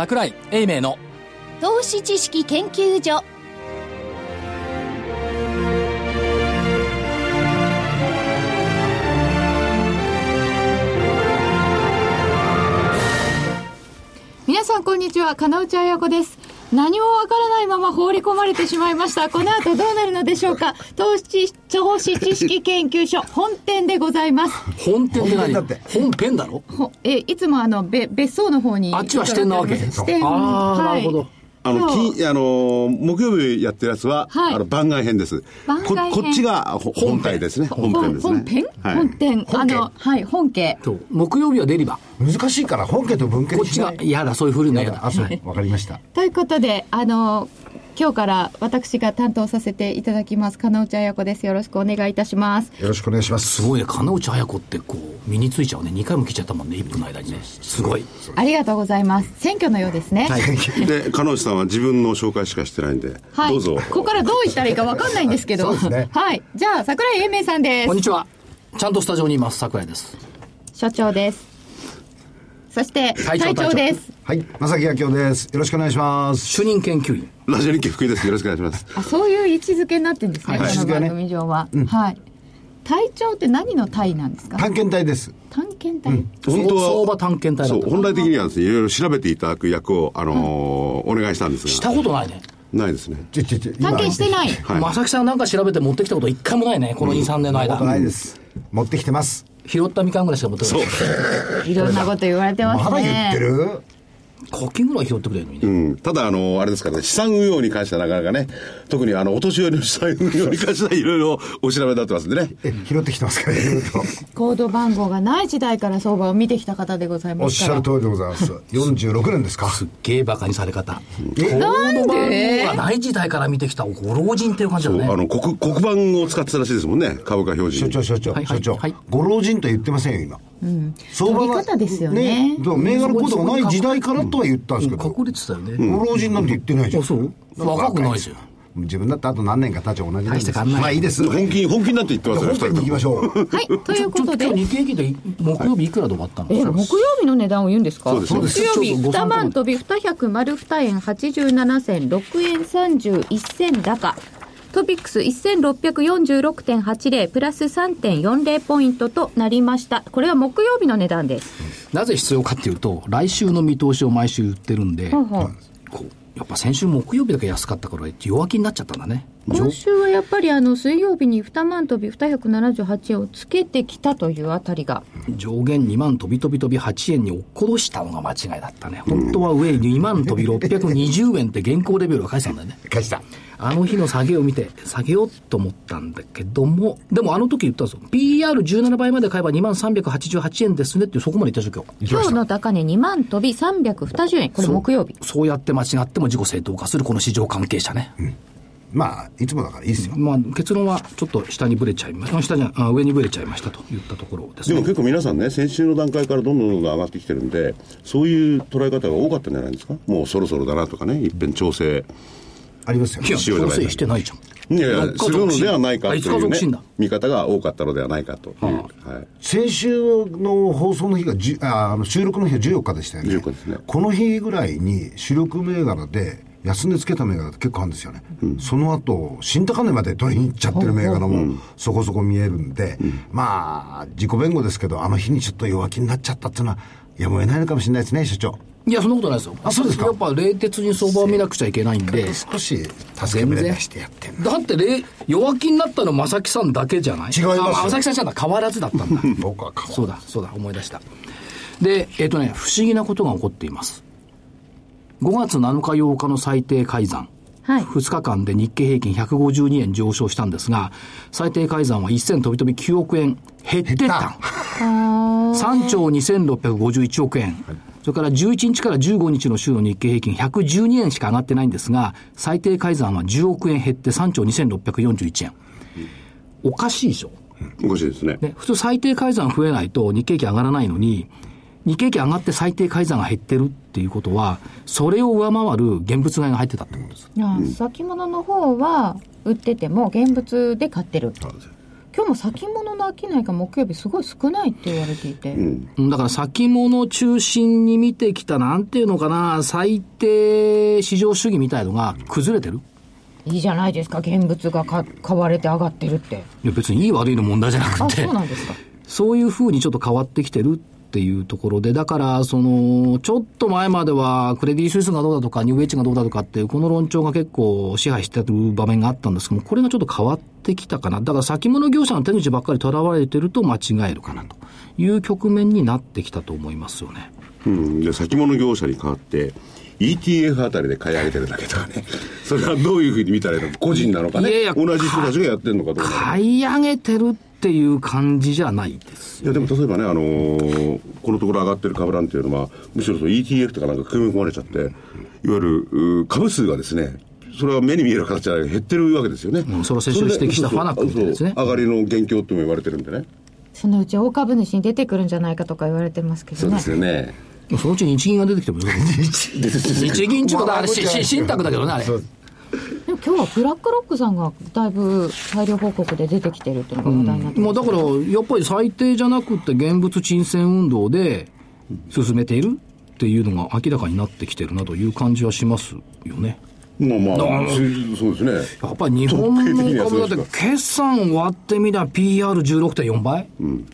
桜井英明の投資知識研究所。皆さんこんにちは。金内彩子です。何もわからないまま放り込まれてしまいました。この後どうなるのでしょうか。投資、投資知識研究所本店でございます。本店って何？本編だろ？え、いつもあの、べ別荘の方に。あっちは支店なわけ？支店。ああ、なるほど。あの、金、あの、木曜日やってるやつは、はい、あの、番外編です。番外編ここっちが本体ですね。本編ですね。本編、はい、本店。あの、はい、本家。木曜日はデリバ。難しいから、本家と文家こっちが、嫌だ、そういうふうに嫌だ。あ、そう、わかりました。ということで、あの、今日から私が担当させていただきます金内彩子です。よろしくお願いいたします。よろしくお願いします。すごいね。金内彩子ってこう身についちゃうね。2回も来ちゃったもんね1分の間にね。すごい。ありがとうございます。選挙のようですね、はい、で金内さんは自分の紹介しかしてないんで、はい、どうぞ。ここからどう言ったらいいか分かんないんですけど。ね、はい。じゃあ櫻井英明さんです。こんにちは。ちゃんとスタジオにいます。櫻井です。所長ですそして、隊長です。はい、正木明夫です。よろしくお願いします。主任研究員。ラジオ日経福井です。よろしくお願いします。あ、そういう位置づけになってるんですね、はい、この番組上は。ねうん、はい。隊長って何の隊なんですか？探検隊です。探検隊、うん、本当は相場探検隊そう、本来的にはですね、いろいろ調べていただく役を、あのーうん、お願いしたんですが。したことないね。ないですね。探検してない。はい、正木さんなんか調べて持ってきたこと一回もないね、この2、3年の間。ないです。持ってきてます。拾ったみかんぐらいしか持ってない。いろんなこと言われてますね。まだ言ってる？柿ぐらい拾ってくれるのにね。うん。ただ、あの、あれですからね、資産運用に関してはなかなかね、特にあの、お年寄りの資産運用に関してはいろいろお調べになってますんでね。え、拾ってきてますから、いろいろと。コード番号がない時代から相場を見てきた方でございますおっしゃる通りでございます。46年ですか。すっげえ馬鹿にされ方。コード番号がない時代から見てきたご老人っていう感じだね。あの、国、国番を使ってたらしいですもんね、株価表示。所長、所長、所長。ご老人と言ってませんよ、今。うん、相場が、ですよね。ね。銘柄コードがない時代からとは言ったん。ですけど。隠れてたよね。ご老人なん。て言ってないじゃん。う若くない。じゃん。自分だってあと何年か経ち同じなんです。まあいいです。本気本気になって言ってますよ本気に行きましょう。はいということで。日経平均で木曜日いくらで終わったの、え木曜日の値段を言うんですか？木曜日2万飛び200丸2円87銭6円31銭高トピックス1646.80プラス3.40ポイントとなりました。これは木曜日の値段です。なぜ必要かっていうと、来週の見通しを毎週言ってるんで、ほうほうやっぱ先週木曜日だけ安かったから弱気になっちゃったんだね。今週はやっぱりあの水曜日に2万飛び278円をつけてきたというあたりが上限2万飛び飛び飛び8円に落っこどしたのが間違いだったね。本当は上2万飛び620円って現行レベルが返したんだよね。返した。あの日の下げを見て、下げようと思ったんだけども、でもあの時言ったんですよ。PR17 倍まで買えば2万388円ですねってそこまで言ったでしょ、今日。今日の高値2万飛び320円。これ木曜日そ。そうやって間違っても自己正当化するこの市場関係者ね。うんまあ、いつもだからいいですよ。まあ、結論はちょっと下にぶれちゃいました。下にあ上にぶれちゃいましたといったところです、ね、でも結構皆さんね、先週の段階からどんどんどんどん上がってきてるんで、そういう捉え方が多かったんじゃないですか？もうそろそろだなとかね、一遍調整。ありますよね。いや、調整してないじゃん。いやいや、するのではないかという、ね、見方が多かったのではないかという。はあ、はい、先週の放送の日がじあ、あの収録の日は14日でしたよね。14日ですね。この日ぐらいに主力銘柄で、安値つけた銘柄って結構あるんですよね、うん、その後新高値まで取りに行っちゃってる銘柄もそこそこ見えるんで、うん、まあ自己弁護ですけどあの日にちょっと弱気になっちゃったっていうのはやむを得ないのかもしれないですね所長いや、そんなことないですよ。あ、そうですか。やっぱ、冷徹に相場を見なくちゃいけないんで。少し、助け舟出してやってんだって、弱気になったの正木さんだけじゃない？違います正木さんじゃな変わらずだったんだ。僕は変わそうだ、そうだ、思い出した。で、えっ、ー、とね、不思議なことが起こっています。5月7日8日の最低改ざん。はい、2日間で日経平均152円上昇したんですが、最低改ざんは1000飛び飛び9億円減ってた。3兆2651億円。それから11日から15日の週の日経平均112円しか上がってないんですが、最低改ざんは10億円減って3兆2641円。おかしいでしょ？おかしいですね。ね普通最低改ざん増えないと日経平均上がらないのに、日経平均上がって最低改ざんが減ってるっていうことは、それを上回る現物買いが入ってたってことです。いや、先物の方は売ってても現物で買ってる。今日も先物の商いが木曜日すごい少ないって言われていて。うん、だから先物中心に見てきた、なんていうのかな、最低市場主義みたいのが崩れてるいいじゃないですか、現物が買われて上がってるって。いや、別にいい悪いの問題じゃなくて。そうなんですか。そういうふうにちょっと変わってきてるっていうところで、だから、その、ちょっと前までは、クレディ・スイスがどうだとか、ニューエッジがどうだとかっていう、この論調が結構支配してる場面があったんですけども、これがちょっと変わってきたかな。だから先物業者の手口ばっかりとらわれてると間違えるかなという局面になってきたと思いますよね。うん、で先物業者に代わって、ETF あたりで買い上げてるだけとかね。それはどういうふうに見たらいいのか、個人なのかね。いやいや同じ人たちがやってるのかどうか。買い上げてるっていう感じじゃないですいやでも例えばね、あのー、このところ上がってる株なんていうのは、むしろその ETF とかなんか組み込まれちゃって、いわゆる株数がですね、それは目に見える形で減ってるわけですよね。うん、それを先週指摘したファナックですね。上がりの元凶とも言われてるんでね。そのうち大株主に出てくるんじゃないかとか言われてますけどね。そうですよね。そのうち日銀が出てきても 日銀ちょっとあれ、信託だけどね、あれ。今日はブラックロックさんがだいぶ大量報告で出てきてるっていうのが話題になってます、うん、だからやっぱり最低じゃなくて現物沈潜運動で進めているっていうのが明らかになってきてるなという感じはしますよね。まあまあ、そうですね。やっぱり日本の株だって決算割ってみたら PR16.4 倍、うん、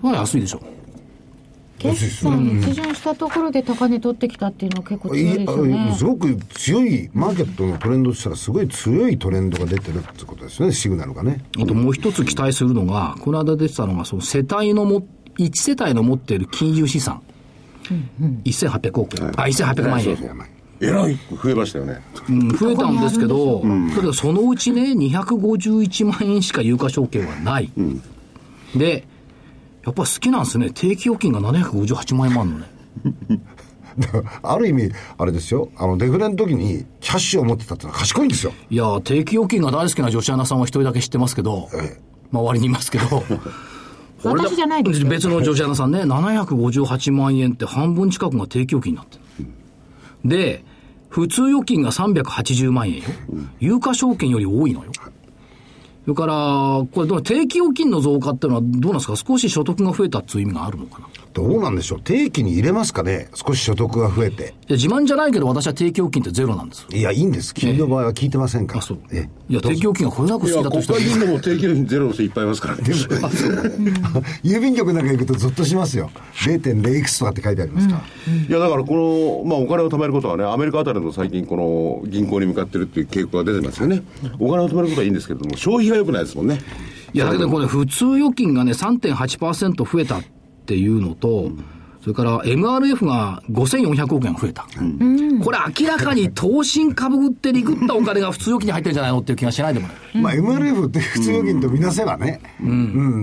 まあ安いでしょ。決算一巡したところで高値取ってきたっていうのは結構強いですよね。すごく強い、マーケットのトレンドとしたらすごい強いトレンドが出てるってことですね、シグナルがね。あともう一つ期待するのが、この間出てたのが、その世帯のも、1世帯の持っている金融資産、うんうん、1800億円、はい、あ、1800万円。えらい増えましたよね。うん、増えたんですけど、うん、だけどそのうちね、251万円しか有価証券はない。うん、で、やっぱ好きなんですね。定期預金が758万円もあるのね。ある意味、あれですよ、あのデフレの時にキャッシュを持ってたってのは賢いんですよ。いや、定期預金が大好きな女子アナさんは一人だけ知ってますけど、ええ、周りにいますけど、私じゃないです別の女子アナさんね、758万円って半分近くが定期預金になってる。で、普通預金が380万円よ。有価証券より多いのよ。それから、これ、定期預金の増加っていうのはどうなんですか？少し所得が増えたっていう意味があるのかな？どうなんでしょう？定期に入れますかね？少し所得が増えて。いや、自慢じゃないけど私は定期預金ってゼロなんです。いや、いいんです。金の場合は聞いてませんから。あ、そう。えいや、定期預金がこれだけ好きだとしたら。国会議員でも定期預金ゼロの人いっぱいいますからね。郵便局なんか行くとゾッとしますよ。0.0いくつとかって書いてありますから。うん、いや、だからこの、まあお金を貯めることはね、アメリカあたりの最近この銀行に向かってるっていう傾向が出てますよね。お金を貯めることはいいんですけれども、消費が良くないですもんね。いや、だけどこれ普通預金がね、3.8%増えたっていうのと、うんそれから MRF が5400億円増えた。うん、これ明らかに投信株売ってリグったお金が普通預金に入ってるんじゃないのっていう気がしないでもない。まあ MRF って普通預金とみなせばね。うん。う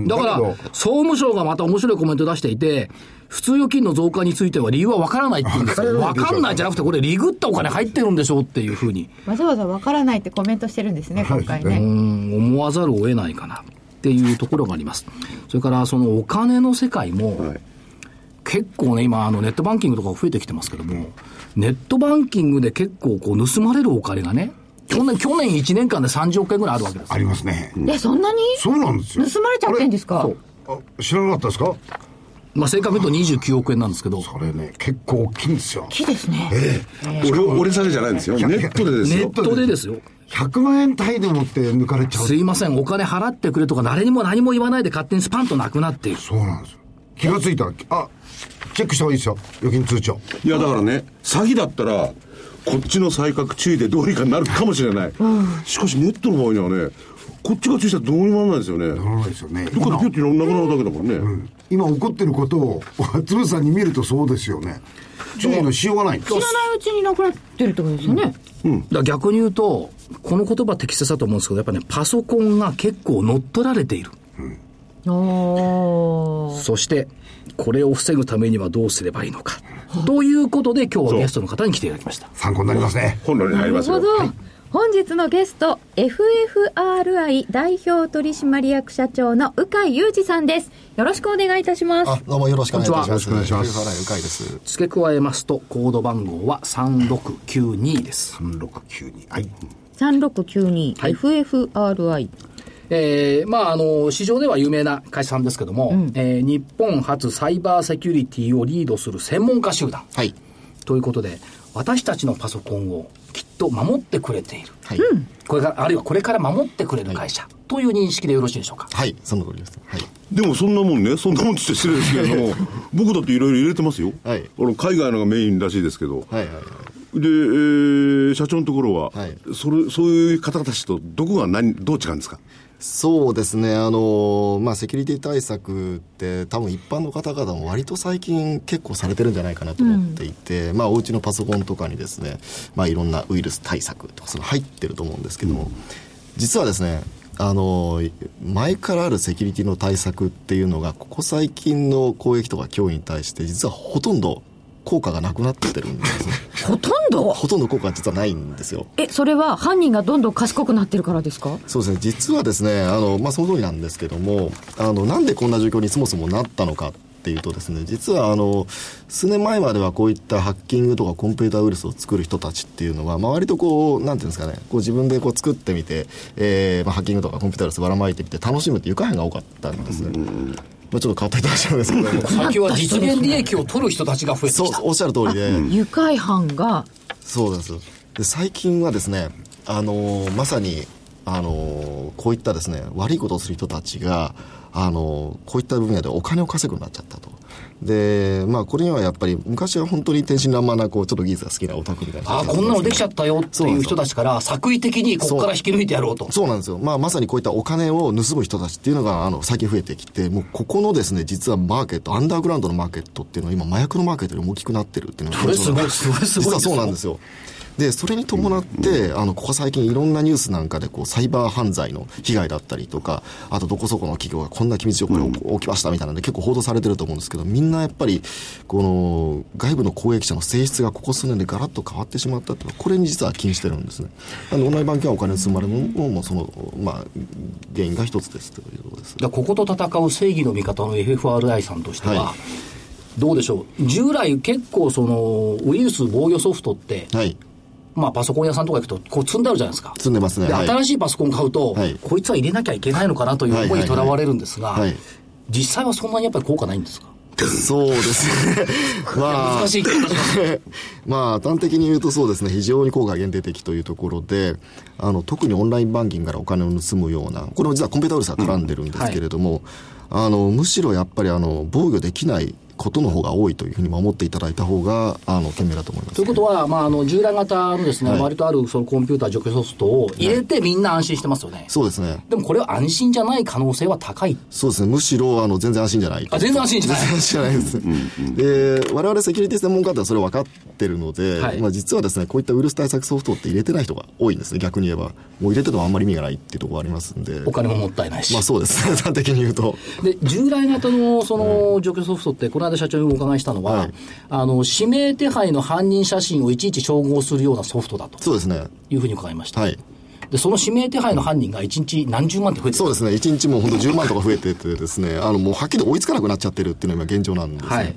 ん、だから、総務省がまた面白いコメント出していて、普通預金の増加については理由は分からないって言うんですよ。分かんないじゃなくて、これリグったお金入ってるんでしょうっていうふうに。わざわざ分からないってコメントしてるんですね、今回ね。うん、思わざるを得ないかなっていうところがあります。それからそのお金の世界も、はい結構ね、今、あのネットバンキングとか増えてきてますけども、ネットバンキングで結構こう盗まれるお金がね、去年、去年1年間で30億円ぐらいあるわけですありますね。え、そんなに？そうなんですよ。盗まれちゃってんですか？知らなかったですか？まあ、正確に言うと29億円なんですけど。それね、結構大きいんですよ。大きいですね。ええー。俺、俺下げじゃないんですよ。ネットでですよ。ネットでですよ。100万円単位でもって抜かれちゃう。すいません、お金払ってくれとか、誰にも何も言わないで勝手にスパンとなくなっている。そうなんですよ。気がついたら、あ、チェックした方がいいですよ。預金通帳。いやだからね詐欺だったらこっちの才覚注意でどうにかなるかもしれない、うん、しかしネットの場合にはねこっちが注意したらどうにもならないですよね。ならないですよね。どっかでピュッてなくなるだけだもんね、うん、今起こってることを 鶴さんに見るとそうですよね。注意のしようがない。知らないうちになくなってるってことですよね、うん、だ逆に言うとこの言葉適切だと思うんですけどやっぱねパソコンが結構乗っ取られている、うん。そしてこれを防ぐためにはどうすればいいのか。ということで、今日はゲストの方に来ていただきました。参考になりますね。本論に入りますよ。なるほど。はい本日のゲスト、FFRI 代表取締役社長の鵜飼裕二さんです。よろしくお願いいたします。どうもよろしくお願いします。よろしくお願いします。鵜飼です。付け加えますと、コード番号は3692です。3692。はい。3692、はい、FFRI。えー、まあ、あの、市場では有名な会社さんですけども、うん、えー、日本初サイバーセキュリティをリードする専門家集団。はい。ということで、私たちのパソコンをきっと守ってくれている。はい。これから、あるいはこれから守ってくれる会社、はい、という認識でよろしいでしょうか？はい、その通りです。はい。でもそんなもんね、そんなもんって失礼ですけれども、僕だっていろいろ入れてますよ。はい。あの海外のがメインらしいですけど。はいはいはい。で、えー、社長のところは、はい、それそういう方たちとどこが何どう違うんですか？そうですね、あのまあ、セキュリティ対策って、多分一般の方々も割と最近、結構されてるんじゃないかなと思っていて、うん、まあ、お家のパソコンとかにですね、まあ、いろんなウイルス対策とか、その入ってると思うんですけども、うん、実はですね、あの前からあるセキュリティの対策っていうのが、ここ最近の攻撃とか脅威に対して、実はほとんど効果がなくなってるんですね。ほとんど？ほとんど効果は実はないんですよ。え、それは犯人がどんどん賢くなってるからですか？そうですね。実はですね、あの、まあ、その通りなんですけども、あの、なんでこんな状況にそもそもなったのかっていうとですね、実はあの、数年前まではこういったハッキングとかコンピューターウイルスを作る人たちっていうのは、まあ、割とこう、なんていうんですかね、こう自分でこう作ってみて、えー、まあ、ハッキングとかコンピューターウイルスばらまいてみて楽しむっていう会が多かったんですね。まあ、ちょっと変わっていただいちゃうんですけど。も 先は実現利益を取る人たちが増えてきた。そうおっしゃる通りで。愉快犯が。そうですで最近はですねあのまさにあのこういったですね悪いことをする人たちがあのこういった分野でお金を稼ぐようになっちゃったとで、まあ、これにはやっぱり、昔は本当に天真爛漫な、こう、ちょっと技術が好きなオタクみたいな。ああ、こんなのできちゃったよっていう人たちから、作為的にここから引き抜いてやろうと。そうなんですよ。まあ、まさにこういったお金を盗む人たちっていうのが、あの、最近増えてきて、もう、ここのですね、実はマーケット、アンダーグラウンドのマーケットっていうのは、今、麻薬のマーケットより大きくなってるっていうのが、それすごい、すごい、すごい。実はそうなんですよ。で、それに伴って、あの、ここ最近いろんなニュースなんかで、こう、サイバー犯罪の被害だったりとか、あとどこそこの企業がこんな機密情報が起きましたみたいなので、結構報道されてると思うんですけど、みんなやっぱり、この、外部の攻撃者の性質がここ数年でガラッと変わってしまったっていうこれに実は気にしてるんですね。あの、オンラインバンキングはお金を積まれるのも、その、まあ、原因が一つですということです。ここと戦う正義の味方の FFRI さんとしては、はい。どうでしょう、従来、結構そのウイルス防御ソフトって、はい、まあ、パソコン屋さんとか行くと、こう積んであるじゃないですか。積んでますね。で、新しいパソコン買うと、はい、こいつは入れなきゃいけないのかなという思いにとらわれるんですが、実際はそんなにやっぱり効果ないんですか？そうですね。まあ、難しい まあ、端的に言うとそうですね、非常に効果限定的というところで、あの、特にオンラインバンキングからお金を盗むような、これも実はコンピューターウイルスが絡んでるんですけれども、うんはい、あの、むしろやっぱりあの、防御できないことの方が多いというふうに守っていただいた方があの賢明だと思います、ということは、まあ、あの従来型のですね、はい、割とあるそのコンピューター除去ソフトを入れてみんな安心してますよね、はい、そうですね。でもこれは安心じゃない可能性は高い。そうですね。むしろあの全然安心じゃない。あ全然安心じゃない。全然安心じゃないです。で我々セキュリティ専門家ってそれ分かってるので、はい、まあ、実はですねこういったウイルス対策ソフトって入れてない人が多いんですね。逆に言えば。もう入れててもあんまり意味がないっていうところがありますんで。お金ももったいないし。まあそうです。ね 端的に言うと。で従来型のその除去ソフトってこ社長にお伺いしたのは、はい、あの指名手配の犯人写真をいちいち照合するようなソフトだとそうですねいうふうに伺いました。はいで、その指名手配の犯人が1日何十万って増えてそうですね。1日もう本当10万とか増えててですね、あの、もうはっきり追いつかなくなっちゃってるっていうのが今現状なんですね。はい。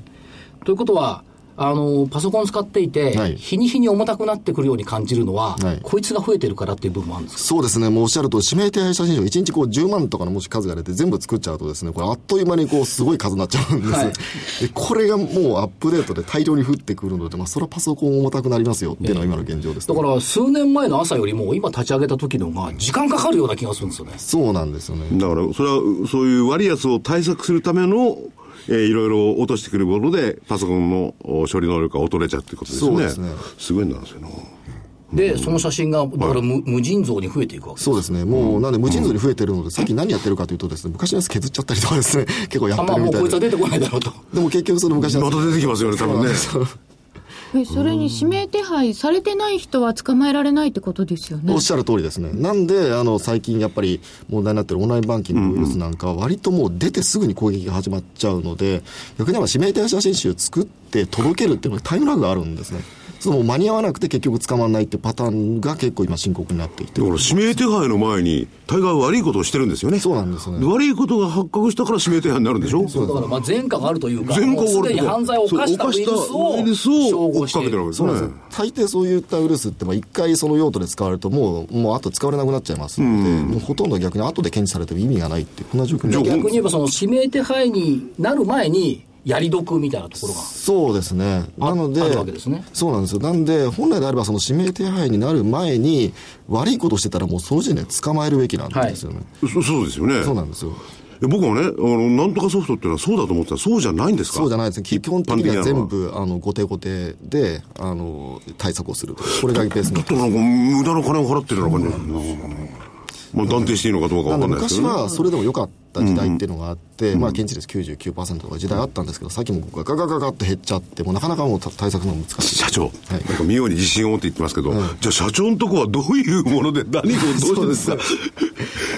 ということは、あの、パソコン使っていて、はい、日に日に重たくなってくるように感じるのは、はい、こいつが増えてるからっていう部分もあるんですか？そうですね。もうおっしゃると、指名手配写真を1日こう10万とかのもし数が出て全部作っちゃうとですね、これあっという間にこうすごい数になっちゃうんです、はい、でこれがもうアップデートで大量に降ってくるので、まあそれはパソコン重たくなりますよっていうのが今の現状です、ね、だから数年前の朝よりも今立ち上げた時のが時間かかるような気がするんですよね。そうなんですよね。だからそれはそういう割安を対策するためのえー、いろいろ落としてくるもので、パソコンの処理能力が劣れちゃうってことですね。そうですね。すごいなんですよね。で、その写真が、だから無,、無尽蔵に増えていくわけそうですね。もう、なんで無尽蔵に増えてるので、さっき何やってるかというとですね、昔のやつ削っちゃったりとかですね、結構やってるみたいな。まあ、もうこいつは出てこないだろうと。でも結局その昔のまた出てきますよね、多分ね。えそれに指名手配されてない人は捕まえられないってことですよね。おっしゃる通りですね。なんで、あの、最近やっぱり問題になってるオンラインバンキングのウイルスなんか割ともう出てすぐに攻撃が始まっちゃうので、逆に言えば指名手配写真集作って届けるっていうのにタイムラグがあるんですね。その間に合わなくて結局捕まらないってパターンが結構今深刻になっていて。だから指名手配の前に、大概悪いことをしてるんですよね。そうなんですね。悪いことが発覚したから指名手配になるんでしょ？そうだからまあ前科があるというか、前科があるすでに犯罪を犯したウイルスを、ウイルスを追っかけてるわけですね。大抵そういったウイルスって、一回その用途で使われると、もう、もうあと使われなくなっちゃいますので、うん、もうほとんど逆に後で検知されても意味がないって、こんな状況に逆に言えば、その指名手配になる前に、やり得みたいなところがそうですね、なので、ね、そうなんですよ、なんで、本来であれば、その指名手配になる前に、悪いことしてたら、もうその時点で捕まえるべきなんですよね、はい、そそうですよね。そうなんですよ。僕はね、あの、なんとかソフトっていうのはそうだと思ってたそうじゃないんですか？そうじゃないですね。基本的には全部、あの、後手後手で、あの、対策をする。これがベースになってます。なんか、無駄な金を払ってるような感じ。まあ、断定していいのかどうかわかんないですけど、ね、昔はそれでもよかった時代っていうのがあって、うん、まあ、現地です99%とか時代あったんですけど、さっきもガガガガガって減っちゃって、もうなかなかもう対策の難しい。社長、はい、なんか妙に自信を持って言ってますけど、うん、じゃあ社長のとこはどういうもので、何をどうしてですか？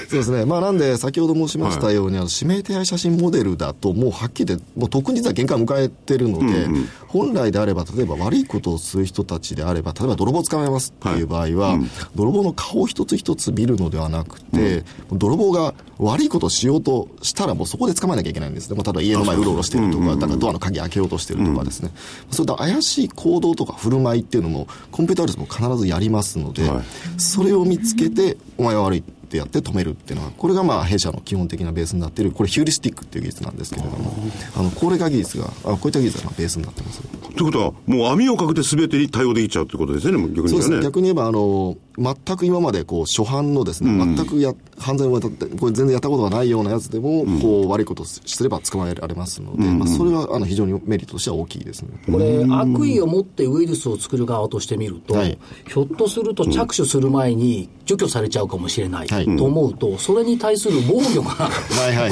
そうですね。まあ、なんで、先ほど申しましたように、はい、指名手配写真モデルだと、もうはっきりもう特に実は限界を迎えてるので、うんうん、本来であれば、例えば悪いことをする人たちであれば、例えば泥棒捕まえますっていう場合は、はいうん、泥棒の顔一つ一つ見るのではなくて、うん、泥棒が悪いことをしようとしたら、もうそこで捕まえなきゃいけないんですね。まあ、例えば家の前うろうろしてるとか、だからドアの鍵開けようとしてるとかですね。そういった怪しい行動とか振る舞いっていうのも、コンピューターウイルスも必ずやりますので、はい、それを見つけて、お前は悪い。ってやって止めるっていうのは、これがまあ弊社の基本的なベースになっている、これヒューリスティックっていう技術なんですけれども、あの高齢化技術が、あこういった技術がベースになってます。ということは、もう網をかけてすべてに対応できちゃうということですね、逆にうですね。逆に言えば、あの、全く今までこう初犯のですね、うん、全くや犯罪を渡って、これ全然やったことがないようなやつでも、うん、こう悪いことをすれば捕まえられますので、うん、まあ、それはあの非常にメリットとしては大きいですね。これ、悪意を持ってウイルスを作る側としてみると、はい、ひょっとすると着手する前に除去されちゃうかもしれない、と思うと、それに対する防御が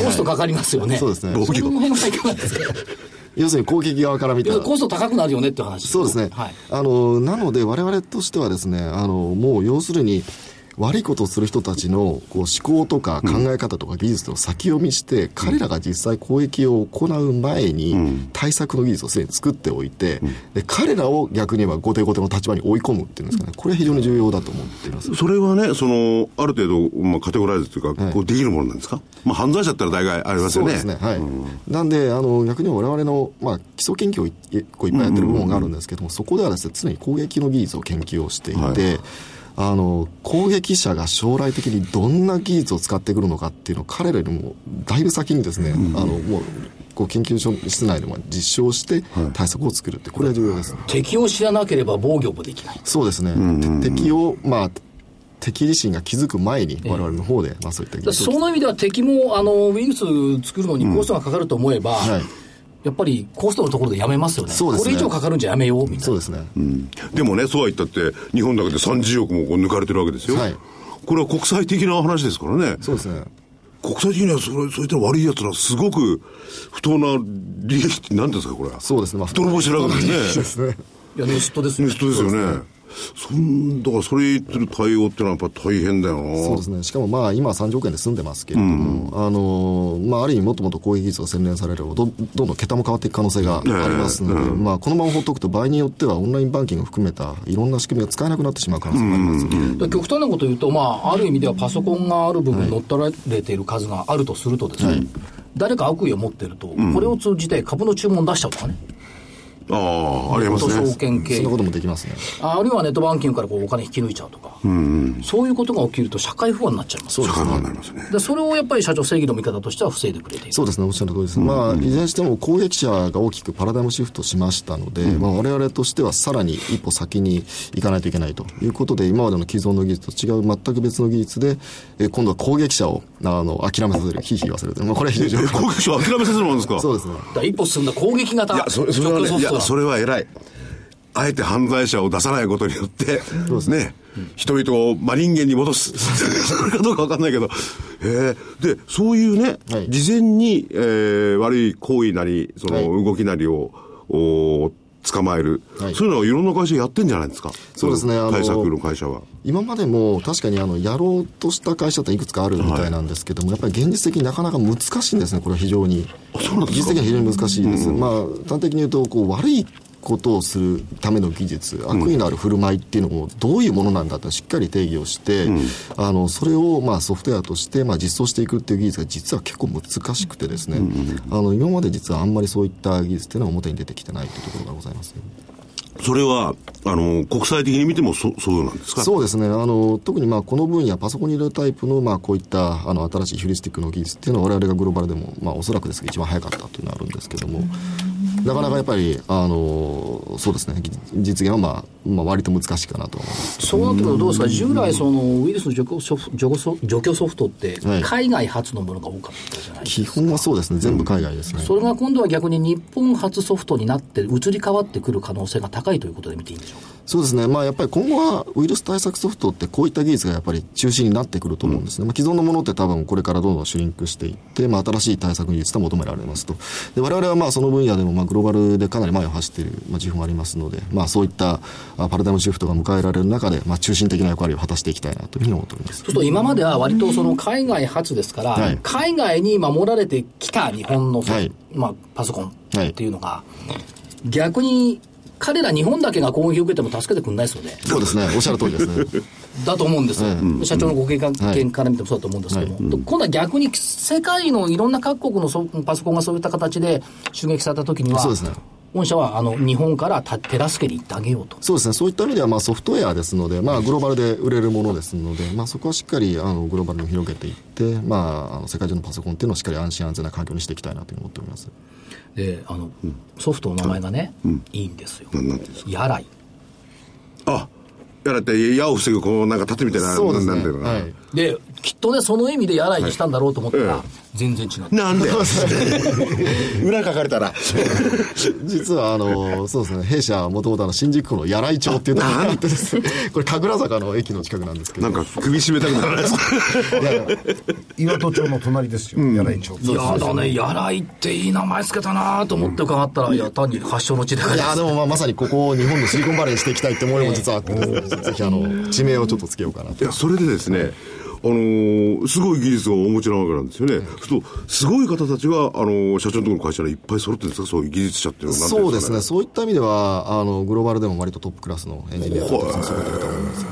コストかかりますよね。そうですね。防御。その辺はいかがですか？要するに攻撃側から見たら。コスト高くなるよねって話そうですね。はい、あの、なので我々としてはですね、あの、もう要するに、悪いことをする人たちのこう思考とか考え方とか技術を先読みして、うん、彼らが実際攻撃を行う前に対策の技術をすでに作っておいて、うん、で彼らを逆に言えば後手後手の立場に追い込むっていうんですかね、これは非常に重要だと思っています。それはね、そのある程度、まあ、カテゴライズというか、こうできるものなんですか、まあ、犯罪者ったら大概ありますよね。そうですね、はい、うん、なんであの、逆にわれの、まあ、基礎研究をいこういっぱいやってる部門があるんですけども、そこではです、ね、常に攻撃の技術を研究をしていて、はいあの攻撃者が将来的にどんな技術を使ってくるのかっていうのを彼らよりもだいぶ先にですね、うん、あのもうこう研究所室内でも実証して対策を作るって、これは重要です、敵を知らなければ防御もできない。そうですね、うん。うん、敵をまあ敵自身が気づく前に、われわれの方で、まあ、そういったその意味では敵もあのウイルス作るのにコストがかかると思えば、うん。はいやっぱりコストのところでやめますよね。そうですね。これ以上かかるんじゃやめようみたいな。そうですね。うん。でもね、そうは言ったって、日本だけで30億もこう抜かれてるわけですよ。はい。これは国際的な話ですからね。そうですね。国際的にはそれ、そういった悪い奴らすごく不当な利益って何ですか、これは。そうですね。まあ、不当なしらくですね。ですね。いや、盗人ですよね。盗人ですよね。そんだからそれ言ってる対応っていうのはやっぱ大変だよな。そうですね。しかもまあ今30億円で済んでますけれども、うん、あの、まあある意味もっともっと攻撃技術が洗練されればど、どんどん桁も変わっていく可能性がありますので、うん、まあこのまま放っておくと場合によってはオンラインバンキングを含めたいろんな仕組みが使えなくなってしまう可能性があります、うん、極端なこと言うと、まあある意味ではパソコンがある部分乗っ取られている数があるとするとですね、はい、誰か悪意を持ってると、これを通じて株の注文出しちゃうとかね。ああ、ありますね。証券系。そんなこともできますね。あるいはネットバンキングからこうお金引き抜いちゃうとか。うんうん、そういうことが起きると社会不安になっちゃいます。そうですね。社会不安になりますね。で、それをやっぱり社長正義の味方としては防いでくれている。そうですね、おっしゃる通りです。うん、まあ、いずれにしても攻撃者が大きくパラダイムシフトしましたので、うん、まあ、我々としてはさらに一歩先に行かないといけないということで、今までの既存の技術と違う全く別の技術で、え今度は攻撃者をあの諦めさせる、ひいひい言わせる。まあ、これは非常に。攻撃者を諦めさせるもんですか？そうですね。一歩進んだ攻撃型。いや、それそれは、ね、いや、それは偉い。あえて犯罪者を出さないことによって、そうですね、人々を真人間に戻す。それかどうかわかんないけど。えー、で、そういうね、はい、事前に、えー、悪い行為なり、その動きなりを、お捕まえる、はい、そういうのはいろんな会社やってんじゃないですか。そうですね。対策の会社は。今までも確かにあの、やろうとした会社っていくつかあるみたいなんですけども、はい、やっぱり現実的になかなか難しいんですね、これは非常に。そうなんですか実的には非常に難しいです。うん、まあ、端的に言うと、こう、悪いことをするための技術、悪意のある振る舞いっていうのをどういうものなんだってしっかり定義をして、うん、あのそれをまあソフトウェアとしてまあ実装していくっていう技術が実は結構難しくてですね、うん、あの今まで実はあんまりそういった技術っていうのは表に出てきてないというところがございます、それは、あの、国際的に見てもそ、そうなんですか？そうですね。あの、特にまあ、この分野、パソコンに入れるタイプの、まあ、こういった、あの、新しいヒュリスティックの技術っていうのは、我々がグローバルでも、まあ、おそらくですが、一番早かったというのはあるんですけども、なかなかやっぱり、あの、そうですね、実現はまあ、まあ、割と難しいかなと。そうなってくると、どうですか、従来、そのウイルスの除去ソフ除去ソフトって、海外発のものが多かったじゃないですか、基本はそうですね、全部海外ですね、それが今度は逆に日本発ソフトになって、移り変わってくる可能性が高いということで見ていいんでしょうか？そうですね、まあ、やっぱり今後はウイルス対策ソフトってこういった技術がやっぱり中心になってくると思うんですね、うん、まあ、既存のものって多分これからどんどんシュリンクしていって、まあ、新しい対策技術と求められますと。で我々はまあその分野でもまあグローバルでかなり前を走っている、まあ、自負もありますので、まあ、そういったパラダイムシフトが迎えられる中で、まあ、中心的な役割を果たしていきたいなというふうに思っておりますそうすると今までは割とその海外発ですから、はい、海外に守られてきた日本の、はい、まあ、パソコンっていうのが、逆に彼ら日本だけが攻撃を受けても助けてくれないですよね。そうですね。おっしゃる通りですね。だと思うんです。社長のご経験から見てもそうだと思うんですけど。今度は逆に世界のいろんな各国のパソコンがそういった形で襲撃されたときには、そうですね。御社はあの日本から手助けに行ってあげようと。そうですね、そういった意味ではまあソフトウェアですので、まあ、グローバルで売れるものですので、まあ、そこはしっかりあのグローバルに広げていって、まあ、あの世界中のパソコンっていうのをしっかり安心安全な環境にしていきたいなと思っております。であの、うん、ソフトの名前がね、うん、いいんですよ。やらい。あやらって矢を防ぐこうなんか盾みたいなそうですね、はい、できっとねその意味でやらいにしたんだろうと思った。ら、はい、全然違う。なんで？裏書かれたら。実はあのそうですね。弊社もともと新宿区の柳井町っていうところがあってです。ねこれ神楽坂の駅の近くなんですけど。なんか首絞めたくならないですか？岩戸町の隣ですよ、うん、柳井町。いやだね。柳井っていい名前つけたなと思って伺ったら、うん、いや単に発祥の地でいやでもまあまさにここを日本のシリコンバレーにしていきたいって思いも実はあって、ね、ぜひあの地名をちょっとつけようかなと。いやそれでですね、あのー、すごい技術をお持ちなわけなんですよね。そうすごい方たちが、あのー、社長のところの会社にいっぱい揃ってるんですかそういう技術者っていうのは、ね、そうですね。そういった意味では、あの、グローバルでも割とトップクラスのエンジニアが揃ってると思います。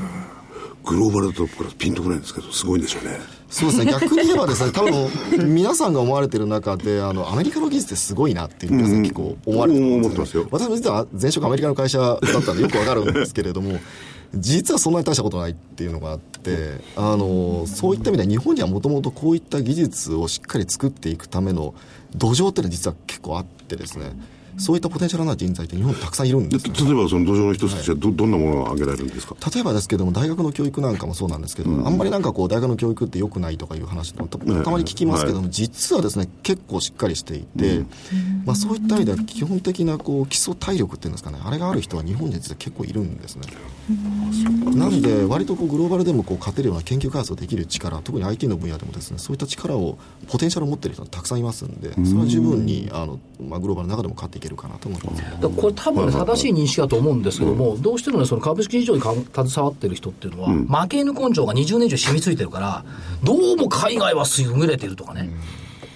グローバルトップクラスピンとこないんですけど、すごいんでしょうね。そうですね、逆に言えばですね、多分皆さんが思われてる中で、あのアメリカの技術ってすごいなっていう皆さん結構思われてるんですよ、ね、私も実は前職アメリカの会社だったんでよくわかるんですけれども、実はそんなに大したことないっていうのがあってあのそういった意味では日本にはもともとこういった技術をしっかり作っていくための土壌っていうのは実は結構あってですね、そういったポテンシャルな人材って日本たくさんいるんです、ね、例えばその土壌の一つとしてはど,、どんなものが挙げられるんですか？例えばですけども大学の教育なんかもそうなんですけど、うん、あんまりなんかこう大学の教育ってよくないとかいう話たまに聞きますけども、はい、実はですね結構しっかりしていて、うん、まあ、そういった意味では基本的なこう基礎体力っていうんですかねあれがある人は日本に実は結構いるんですね。なんで割とこうグローバルでもこう勝てるような研究開発をできる力特に IT の分野でもですねそういった力をポテンシャルを持っている人がたくさんいますんでそれは十分にあの、まあ、グローバルの中でも勝っていけるかなと思います。これ多分、ね、正しい認識だと思うんですけども、どうしてもね、その株式市場に携わってる人っていうのは、負け犬根性が20年以上染みついてるから、どうも海外は優れてるとかね、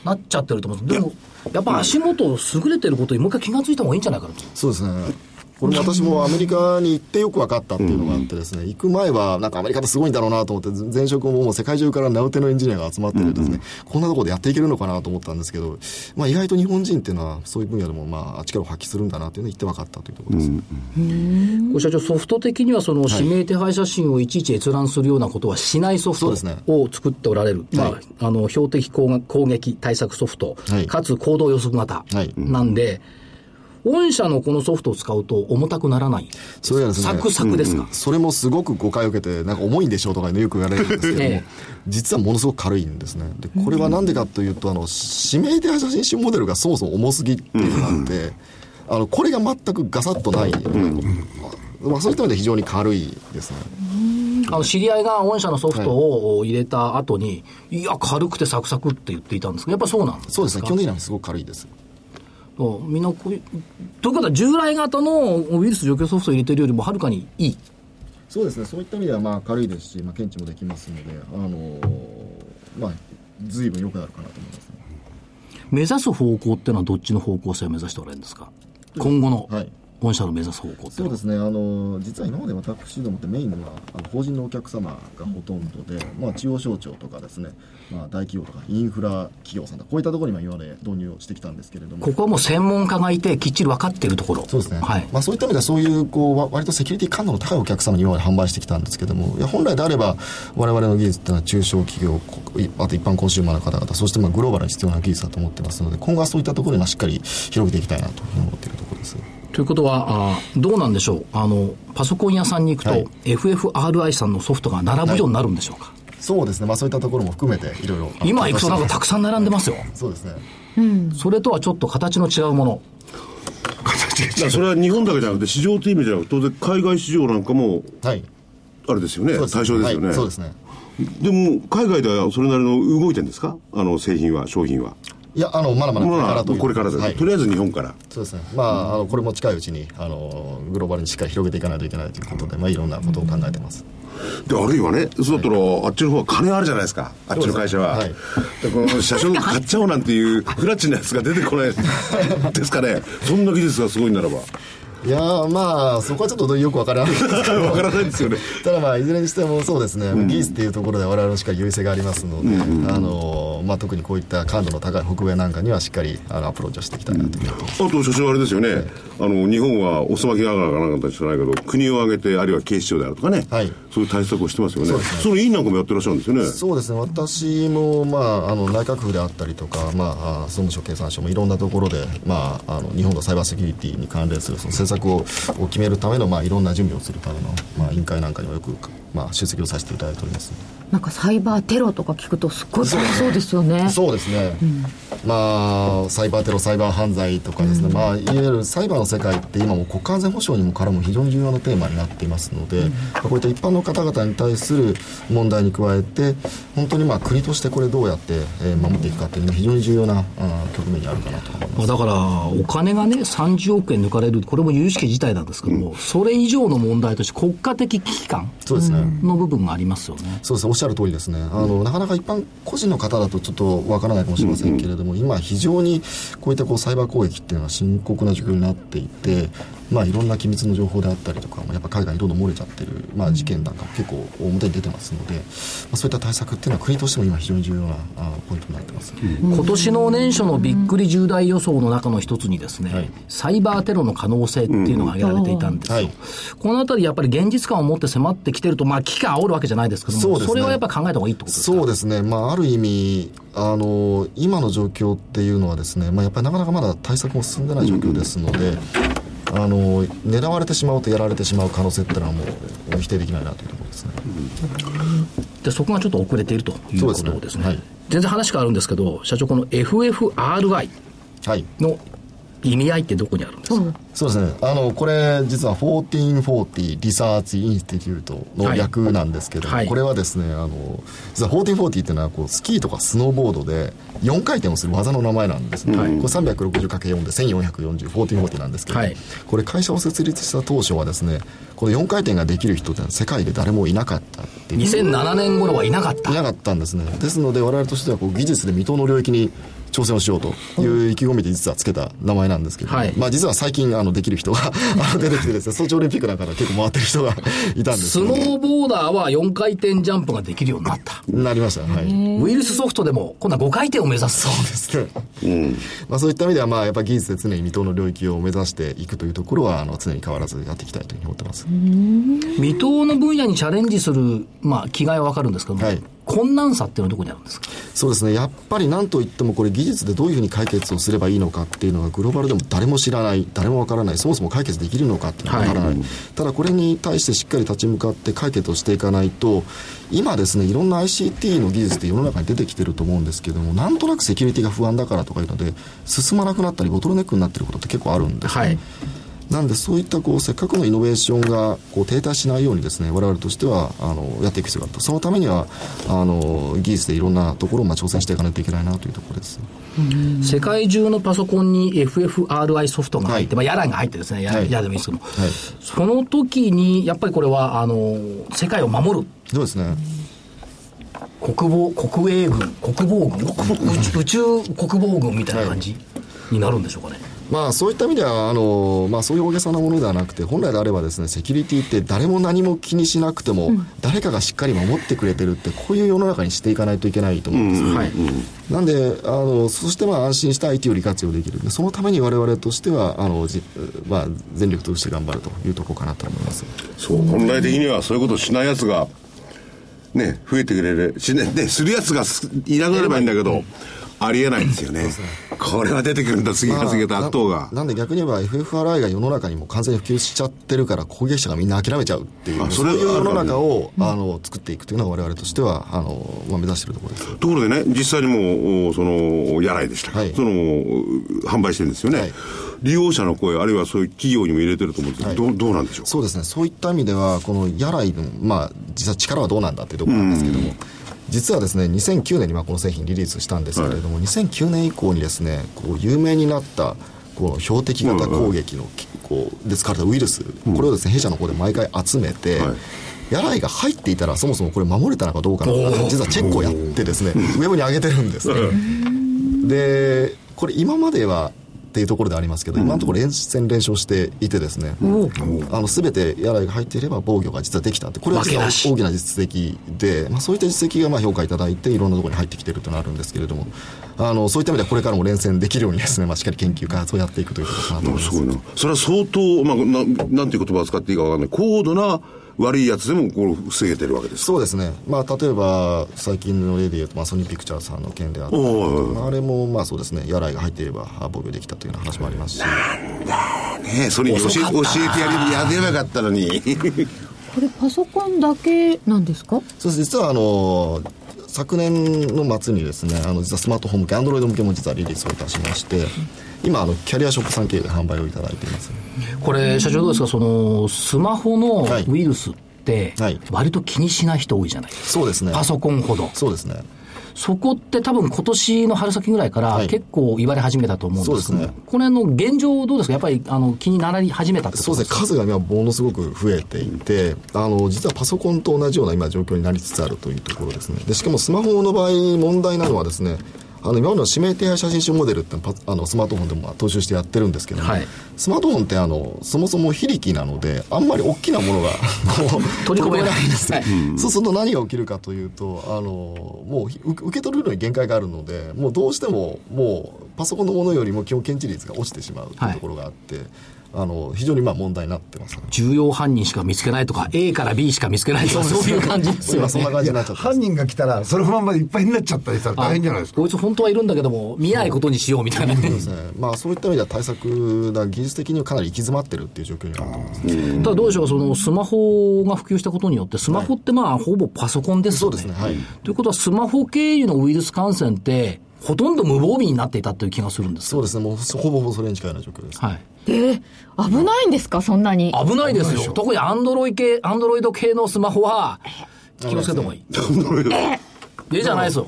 なっちゃってると思うんですでも、やっぱ足元優れてることにもう一回気が付いた方がいいんじゃないかなと。そうですね。これ私もアメリカに行ってよく分かったっていうのがあってですね、行く前はなんかアメリカってすごいんだろうなと思って、前職ももう世界中から名うてのエンジニアが集まっててですね、こんなところでやっていけるのかなと思ったんですけど、まあ意外と日本人っていうのはそういう分野でもまあ力を発揮するんだなっていうのを言って分かったというところです。これ社長、ソフト的にはその指名手配写真をいちいち閲覧するようなことはしないソフトを作っておられる。まあ、あの、標的攻撃対策ソフト、かつ行動予測型なんで、御社のこのソフトを使うと重たくならない。それはですね、サクサクですか、うん、それもすごく誤解を受けて、なんか重いんでしょうとか、ね、よく言われるんですけども、ええ、実はものすごく軽いんですね。でこれはなんでかというと、あの指名手配写真集モデルがそもそも重すぎっていうのがあって、あのこれが全くガサッとない、うん、まあ、そういった意味で非常に軽いですね。あの知り合いが御社のソフトを入れた後に、はい、いや、軽くてサクサクって言っていたんですけど、やっぱそうなんですか？そうですね、基本的にはすごく軽いです。みん。なこういう、ということは従来型のウイルス除去ソフトを入れてるよりもはるかにいい。そうですね、そういった意味ではまあ軽いですし、まあ、検知もできますので、あのー、まあ、随分良くなるかなと思います、ね、目指す方向っていうのは、どっちの方向性を目指しておられるんですか、今後の、はい、御社の目指す方向そうですね。あの実は今まで私どもってメインはあの法人のお客様がほとんどで、まあ、中央省庁とかですね、まあ、大企業とかインフラ企業さんこういったところに今まで導入をしてきたんですけれども。ここはもう専門家がいてきっちり分かっているところ。そうですね、はい。まあ、そういった意味ではそういうこう割とセキュリティ感度の高いお客様に今まで販売してきたんですけどもいや本来であれば我々の技術っていうのは中小企業あと一般コンシューマーの方々そしてまあグローバルに必要な技術だと思ってますので今後はそういったところにしっかり広げていきたいなと思っているということは、あどうなんでしょう？あの、パソコン屋さんに行くと、はい、FFRI さんのソフトが並ぶようになるんでしょうか、はい、そうですね、まあ、そういったところも含めて、いろいろ。今行くと、なんかたくさん並んでますよ、そうですね、うん、それとはちょっと形の違うもの。形それは日本だけじゃなくて、市場という意味では、当然、海外市場なんかも、はい、あれですよね、対象ですよね。そうですね。でも、海外ではそれなりの動いてるんですか？あの製品は、商品は。いや、あの、まだまだこれからとこれからです、はい、とりあえず日本から。そうですね。まあ、あの、これも近いうちに、あの、グローバルにしっかり広げていかないといけないということで、まあ、いろんなことを考えてます。であるいはね、そうだったら、あっちの方は金あるじゃないですか、あっちの会社は。はい、でこの社長買っちゃおうなんていう、フラッチなやつが出てこないです。かね、そんな技術がすごいならば。いやまあそこはちょっとよくわからない わからないですよね。ただまあいずれにしてもそうですね、うん、技術っていうところで我々のしっかり優位性がありますので、うんうん、あのまあ、特にこういった感度の高い北米なんかにはしっかりあのアプローチをしていきたいなと思いうん、あと所長あれですよね、はい、あの日本はおすまきががかなんか知らないけど国を挙げてあるいは警視庁であるとかね、はい、そういう対策をしてますよね。そね。その委員なんかもやってらっしゃるんですよね。そうですね。私も、まあ、あの内閣府であったりとか、まあ、総務省経産省もいろんなところで、まあ、あの日本のサイバーセキュリティに関連するその政策を決めるための、まあ、いろんな準備をするための、まあ、委員会なんかにもよく、まあ、出席をさせていただいております。なんかサイバーテロとか聞くとすっごいそうですよね。そうですね、うん、まあサイバーテロサイバー犯罪とかですね、うん、まあいわゆるサイバーの世界って今も国家安全保障にも絡む非常に重要なテーマになっていますので、うん、こういった一般の方々に対する問題に加えて本当にまあ国としてこれどうやって、えー、守っていくかっていうのは非常に重要な局面にあるかなと思います。だからお金がね30億円抜かれるこれも有識自体なんですけども、それ以上の問題として国家的危機感の部分がありますよね。そうですね。おっしゃる通りですね。あの、なかなか一般個人の方だとちょっとわからないかもしれませんけれども、今非常にこういったこうサイバー攻撃っていうのは深刻な状況になっていて、まあ、いろんな機密の情報であったりとか、やっぱ海外にどんどん漏れちゃってる、まあ、事件なんかも結構表に出てますので、まあ、そういった対策っていうのは国としても今非常に重要なあポイントになってます、今年の年初のびっくり重大予想の中の一つにですね、はい、サイバーテロの可能性っていうのが挙げられていたんですよ、はい、このあたりやっぱり現実感を持って迫ってきてると、まあ、危機感煽るわけじゃないですけども、そ、ね,、れはやっぱ考えた方がいいってことですか？そうですね、まあ、ある意味あの今の状況っていうのはですね、まあ、やっぱりなかなかまだ対策も進んでない状況ですので、あの狙われてしまうとやられてしまう可能性っていうのはもう否定できないなというところですね。でそこがちょっと遅れているということですね。すねはい、全然話変わるんですけど、社長、この FFRI の意味合いってどこにあるんですか、うんそうですね。あの、これ、実は1440 Research Institute の略なんですけど、はい、これはですね、あの、実は1440っていうのは、こう、スキーとかスノーボードで4回転をする技の名前なんですね。はい、これ 360×4 で1440、1440なんですけど、はい、これ会社を設立した当初はですね、この4回転ができる人って世界で誰もいなかったっていう。2007年頃はいなかった。いなかったんですね。ですので、我々としてはこう技術で未踏の領域に挑戦をしようという意気込みで実はつけた名前なんですけど、はい、まあ実は最近あのできる人が 出てきてですね、早朝オリンピックなんかで結構回ってる人がいたんですスノーボーダーは4回転ジャンプができるようになった。なりました、はい。ウイルスソフトでも今度は5回転を目指す。そうですね。うん。まあそういった意味ではまあやっぱ技術で常に未踏の領域を目指していくというところはあの常に変わらずやっていきたいというふうに思ってます。未踏の分野にチャレンジする、まあ、気概はわかるんですけども、はい、困難さっていうのはどこにあるんですか？そうですね、やっぱりなんといっても、これ、技術でどういうふうに解決をすればいいのかっていうのが、グローバルでも誰も知らない、誰もわからない、そもそも解決できるのかっていうのがわからない、はい、ただこれに対してしっかり立ち向かって解決をしていかないと、今ですね、いろんな ICT の技術って世の中に出てきてると思うんですけども、なんとなくセキュリティが不安だからとかいうので、進まなくなったり、ボトルネックになってることって結構あるんですね。はいなんでそういったこうせっかくのイノベーションがこう停滞しないようにですね我々としてはあのやっていく必要があるとそのためにはあの技術でいろんなところをまあ挑戦していかないといけないなというところです。世界中のパソコンに FFRI ソフトが入って、はい、まあ、やらが入ってですね、や,、はい、やでもいいですけども、はい、その時に、やっぱりこれは、あの、世界を守る。そうですね。国防、国営軍、国防軍、宇宙国防軍みたいな感じになるんでしょうかね。まあ、そういった意味ではあの、まあ、そういう大げさなものではなくて本来であればですねセキュリティって誰も何も気にしなくても、うん、誰かがしっかり守ってくれてるってこういう世の中にしていかないといけないと思うんですよ、はい、なんであのそしてまあ安心した IT を利活用できる。そのために我々としてはあのじ、まあ、全力として頑張るというところかなと思います。そう。本来的にはそういうことをしないやつがね増えてくれるしねするやつがいなくなればいいんだけど、ありえないんですよね。これは出てくるんだ、次から次と悪党が、なんで逆に言えば FFRI が世の中にも完全に普及しちゃってるから攻撃者がみんな諦めちゃうっていう、そういう世の中を、あの作っていくというのが我々としては、あの、まあ、目指しているところです。ところでね、実際にもう、その、やらいでした、はい、その、販売してるんですよね。はい。利用者の声、あるいはそういう企業にも入れてると思うんですけど、はい、どどうなんでしょう？そうですね、そういった意味では、このやらいの、まあ、実は力はどうなんだっていうところなんですけども、実はですね2009年にまあこの製品リリースしたんですけれども、はい、2009年以降にですねこう有名になったこの標的型攻撃のこうで使われたウイルス、これをですね弊社の方で毎回集めて、はい。やらいが入っていたらそもそもこれ守れたのかどうかの実はチェックをやってですねウェブに上げてるんですね。でこれ今まではっていうところでありますけど、今のところ連戦連勝していてですね、あの全てやらいが入っていれば防御が実はできたって、これは大きな実績で、まあ、そういった実績がまあ評価いただいて、いろんなところに入ってきているというのがあるんですけれども、あのそういった意味ではこれからも連戦できるようにですね、まあ、しっかり研究開発をやっていくということかなと思います。すごいな。それは相当、まあ、ななんていう言葉を使っていいかわかんない、高度な悪いやつでもこれ防げてるわけですそうですね、まあ、例えば最近の例でいうと、まあ、ソニーピクチャーさんの件であったあ、あれもまあそうですね、やらいが入っていれば防御できたというような話もありますし。なんだね、ソニーに教え教えてやれやればよかったのに。これ、パソコンだけなんですか？そうです。実はあの昨年の末にですねあの実はスマートフォン向けアンドロイド向けも実はリリースをいたしまして今あのキャリアショップさん系で販売をいただいています。これ社長どうですか？そのスマホのウイルスって、割と気にしない人多いじゃないですか、そうですね。パソコンほど。そうですね。そこって多分今年の春先ぐらいから結構言われ始めたと思うんですけど、はいね、これの現状どうですか？やっぱりあの気になり始めたってそうですね、数が今ものすごく増えていて、あの、実はパソコンと同じような今状況になりつつあるというところですね。で、しかもスマホの場合問題なのはですね、あの今までの指名手配写真集モデルってあのスマートフォンでも踏襲してやってるんですけども、はい、スマートフォンってあのそもそも非力なのであんまり大きなものが 取り込めないんです、はい、そうすると何が起きるかというとあのもう受け取るのに限界があるのでもうどうしてももうパソコンのものよりも基本検知率が落ちてしまうというところがあって、はいあの非常にまあ問題になってます、ね、重要犯人しか見つけないとか A から B しか見つけないとかそういう感じですよね。そんな感じになっちゃった犯人が来たらそのままいっぱいになっちゃったりしたら大変じゃないですか。こいつ本当はいるんだけども見ないことにしようみたいな。そうですね。まあそういった意味では対策が技術的にはかなり行き詰まってるっていう状況にあると思います、ね、ただどうでしょうそのスマホが普及したことによってスマホってまあ、ほぼパソコンですよね、そうですね、はい、ということはスマホ経由のウイルス感染ってほとんど無防備になっていたという気がするんですそうですね、もうほぼほぼそれに近いような状況です。はい。で、危ないんですか、そんなに。危ないですよ。特にアンドロイ系、アンドロイド系のスマホは、気をつけた方がいい。ええじゃないですよ。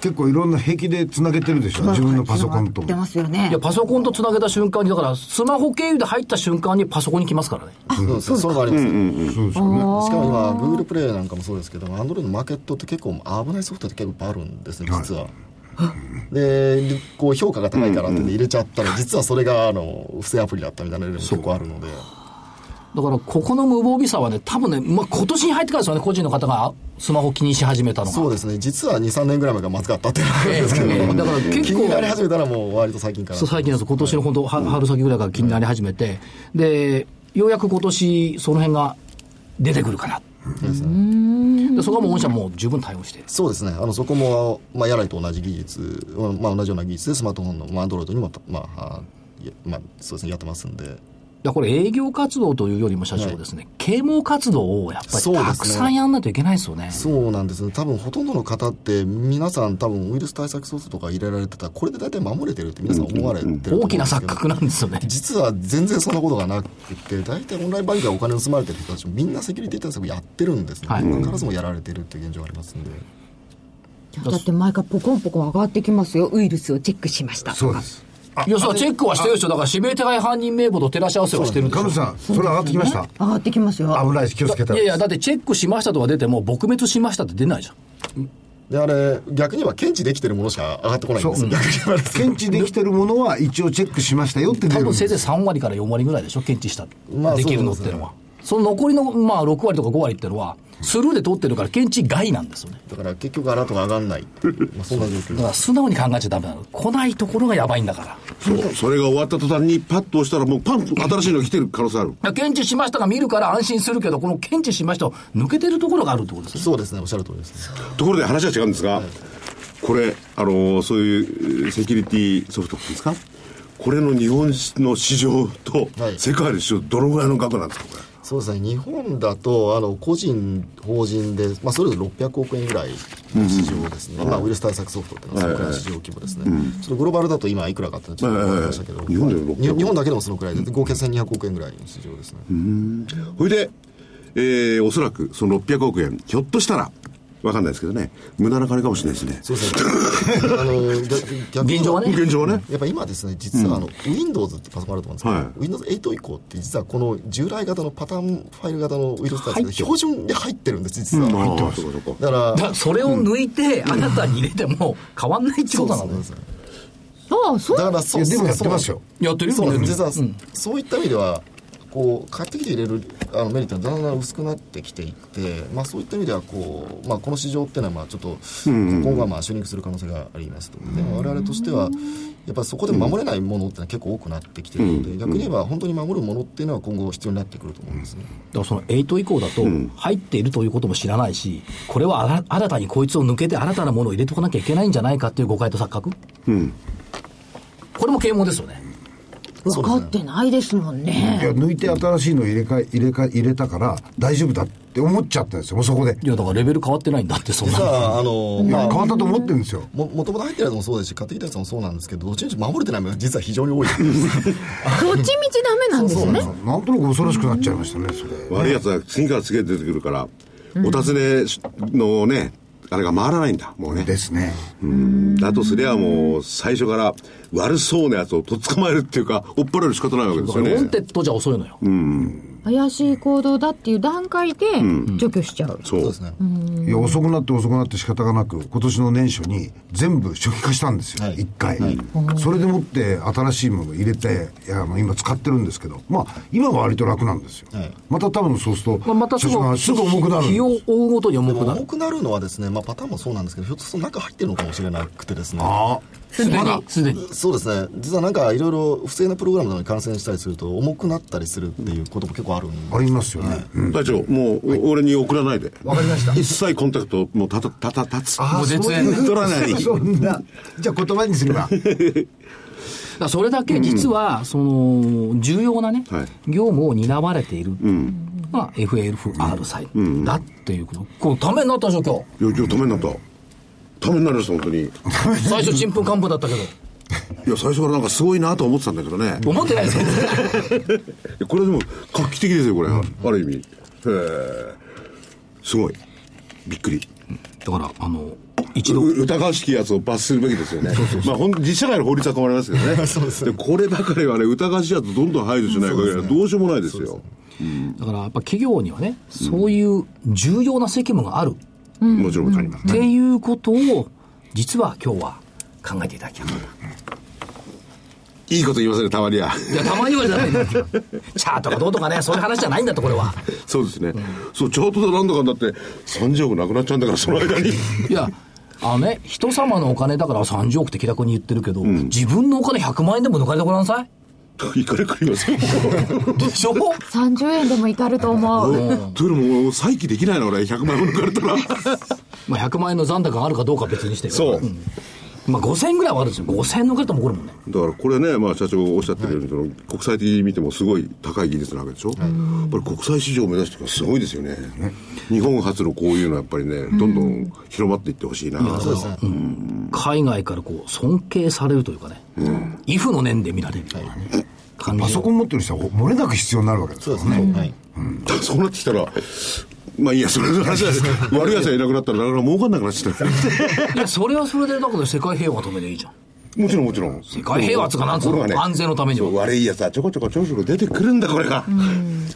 結構いろんな壁でつなげてるでしょ、自分のパソコンと。出ますよね。いや、パソコンとつなげた瞬間に、だから、スマホ経由で入った瞬間にパソコンに来ますからね。あ、そうそうそうあります。うんうん、そうですよね。しかも今、グーグルプレイなんかもそうですけど、アンドロイドのマーケットって結構危ないソフトって結構いっぱいあるんですね、実は。はい でこう評価が高いからって入れちゃったら、実はそれがあの不正アプリだったみたいな例も結構あるので。だから、ここの無防備さはね、多分ね、まあ、今年に入ってからですよね、個人の方がスマホ気にし始めたのが。そうですね、実は2、3年ぐらい前がまずかったっていうのがあるんですけど、えー、だから結構。気になり始めたらもう割と最近から。そう、最近だと、今年の本当、春先ぐらいから気になり始めて、で、ようやく今年、その辺が出てくるかな。ですね、でそこはもう御社も十分対応して。そうですね。あのそこも、まあ、やらいと同じ技術、まあ、同じような技術でスマートフォンの、まあ、アンドロイドにも、まあまあ、そうですねやってますんでやこれ営業活動というよりも社長ですね、はい、啓蒙活動をやっぱりたくさんやんないといけないですよね。そうなんですね。多分ほとんどの方って皆さん多分ウイルス対策ソフトとか入れられてたらこれで大体守れてるって皆さん思われてるん大きな錯覚なんですよね。実は全然そんなことがなくて大体オンラインバンクでお金を盗まれてる人たちもみんなセキュリティ対策やってるんですね。はい、必ずもやられてるっていう現状がありますんで。だって毎回ポコンポコン上がってきますよ。ウイルスをチェックしましたそうです。いや、そう、チェックはしてるでしょ。だから指名手配犯人名簿と照らし合わせはしてるんですよ。さん、それ上がってきました、上がってきますよ。危ないし、気をつけたいやいや、だってチェックしましたとか出ても、撲滅しましたって出ないじゃん。で、あれ、逆に言えば検知できてるものしか上がってこないんですよ。逆に言えば検知できてるものは一応チェックしましたよって多分せいぜい3割から4割ぐらいでしょ、検知した。まあ、できるのっていうのは。その残りの、まあ、6割とか5割っていうのは、スルーで通ってるから検知外なんですよね。だから結局アラートが上がんない。まあそんな状況。だから素直に考えちゃダメなの。来ないところがやばいんだから。そう。それが終わった途端にパッと押したらもうパンと新しいの来てる可能性ある。検知しましたが見るから安心するけど、この検知しましたを抜けてるところがあるってことですね。そうですね。おっしゃる通りです、ね、ところで話は違うんですが、はい、これ、あの、そういうセキュリティソフトですか？これの日本の市場と世界の市場、どのぐらいの額なんですか、これ？そうですね、日本だと、あの個人、法人で、まあ、それぞれ600億円ぐらいの市場ですね、うん、まあ、ウイルス対策ソフトっていうのは、そのくらいの市場規模ですね、ちょっとグローバルだと今、いくらかってちょっと分かりましたけど、日本で日本だけでもそのくらいで、合計1200億円ぐらいの市場ですね。ほいで、えー、おそらくその600億円、ひょっとしたら、わかんないですけどね、無駄な金かもしれないですね。そうですね。あの、現状はね。現状はね。やっぱ今ですね、実はあの、うん、Windows ってパソコンあると思うんですけど、はい、Windows 8以降って実はこの従来型のパターンファイル型のウイルス対策標準で入ってるんです、実は。入ってます。だから、それを抜いて、あなたに入れても変わんないってことなんですね。ああ、そうだからそう、でもやってますよ。やってるそう実は、そういった意味では、こう買ってきて入れるあのメリットがだんだん薄くなってきていて、まあ、そういった意味ではこう、まあ、この市場っていうのはまあちょっと今後はまあシュリンクする可能性がありますと、でも我々としてはやっぱりそこで守れないものってのは結構多くなってきているので、逆に言えば本当に守るものっていうのは今後必要になってくると思うんですね。だからその8以降だと入っているということも知らないし、これは新たにこいつを抜けて新たなものを入れておかなきゃいけないんじゃないかっていう誤解と錯覚、うん、これも啓蒙ですよね。分かってないですもんね。いや、抜いて新しいの入れ替え、入れ替え、入れたから大丈夫だって思っちゃったんですよ、もうそこで。いや、だからレベル変わってないんだって、そんな。あの、まあ、変わったと思ってるんですよ。も、もともと入ってるやつもそうですし、買ってきたやつもそうなんですけど、どっちみち守れてないのが実は非常に多い。どっちみちダメなんですね。なんとなく恐ろしくなっちゃいましたね、それ。悪いやつは次から次へ出てくるから、お尋ねのね、あれが回らないんだ、もうね。ですね。うん。だとすりゃもう、最初から悪そうなやつをとっ捕まえるっていうか、追っ払える仕方ないわけですよね。 wanted じゃ遅いのよ。うん。怪しい行動だっていう段階で除去しちゃう、う。ん、そうですね。いや遅くなって遅くなって仕方がなく今年の年初に全部出荷したんですよ、はい、1回、はい、それでもって新しいものを入れていや今使ってるんですけどまあ今は割と楽なんですよ、はい、また多分そうすると、まあ、またすぐすぐ重くなる日を追うごとに重くなる。重くなるのはですね、まあ、パターンもそうなんですけどひょっとすると中入ってるのかもしれなくてですね。ああすでに、すでに。そうですね。実はなんかいろいろ不正なプログラムなどに感染したりすると重くなったりするっていうことも結構あるんで。ありますよね。隊長、もう、俺に送らないで。わかりました。一切コンタクト、もうたた、たた、立つ。もう絶縁取らない。そんな。じゃあ言葉にすれば。だそれだけ実は、その、重要なね、業務を担われている。まあ、FLFR サイだっていうこと。これ、ためになったでしょ、今日。いや、今日ためになった。ためになりました、本当に。最初、ちんぷんかんぷんだったけど。いや、最初からなんかすごいなと思ってたんだけどね。思ってないですよ。これでも、画期的ですよ、これ。うん、ある意味。へえ。すごい。びっくり。だから、あの、一度。疑わしきやつを罰するべきですよね。まあ、ほん実社会の法律は変わりますけどね。そうですでこればかりはね、疑わしいやつどんどん排除しない限りはどうしようもないですよ。だから、やっぱ企業にはね、そういう重要な責務がある。もちろんあります、ね。っていうことを、実は今日は考えていただきたい。いいこと言いますね、たまには。いや、たまにはじゃないんだチャートがどうとかね、そういう話じゃないんだと、これは。そうですね。うん、そう、チャートでなんだかんだって、30億なくなっちゃうんだから、その間に。いや、あのね、人様のお金だから30億って気楽に言ってるけど、うん、自分のお金100万円でも抜かれてごらんなさい。いかれくりますよ。でしょ ?30 円でもいかると思う。というのも、再起できないの、俺、100万円抜かれたら。まあ100万円の残高があるかどうか別にしてそう。うんまあ、5000円ぐらいはあるんですよ、5000円の方も怒るもんね。だからこれね、まあ、社長がおっしゃってるように、はい、国際的に見てもすごい高い技術なわけでしょ、はい、やっぱり国際市場を目指してす。ごいですよね、日本初のこういうのはやっぱりね、どんどん広まっていってほしいな、そうです。ね、うん、海外からこう尊敬されるというかね、うん、イフの念で見られる。みたいなね。パソコン持ってる人は漏れなく必要になるわけですそうですね。はい。うん、そうなってきたら、まあいいや、それの話です。悪い奴がいなくなったら、なかなか儲かんなくなっちゃった。いや、それはそれで、だけど世界平和のためでいいじゃん。もちろんもちろん。世界平和つかなんつうの、ね、安全のためには。悪い奴はちょこちょこちょこちょこ出てくるんだ、これが。うん。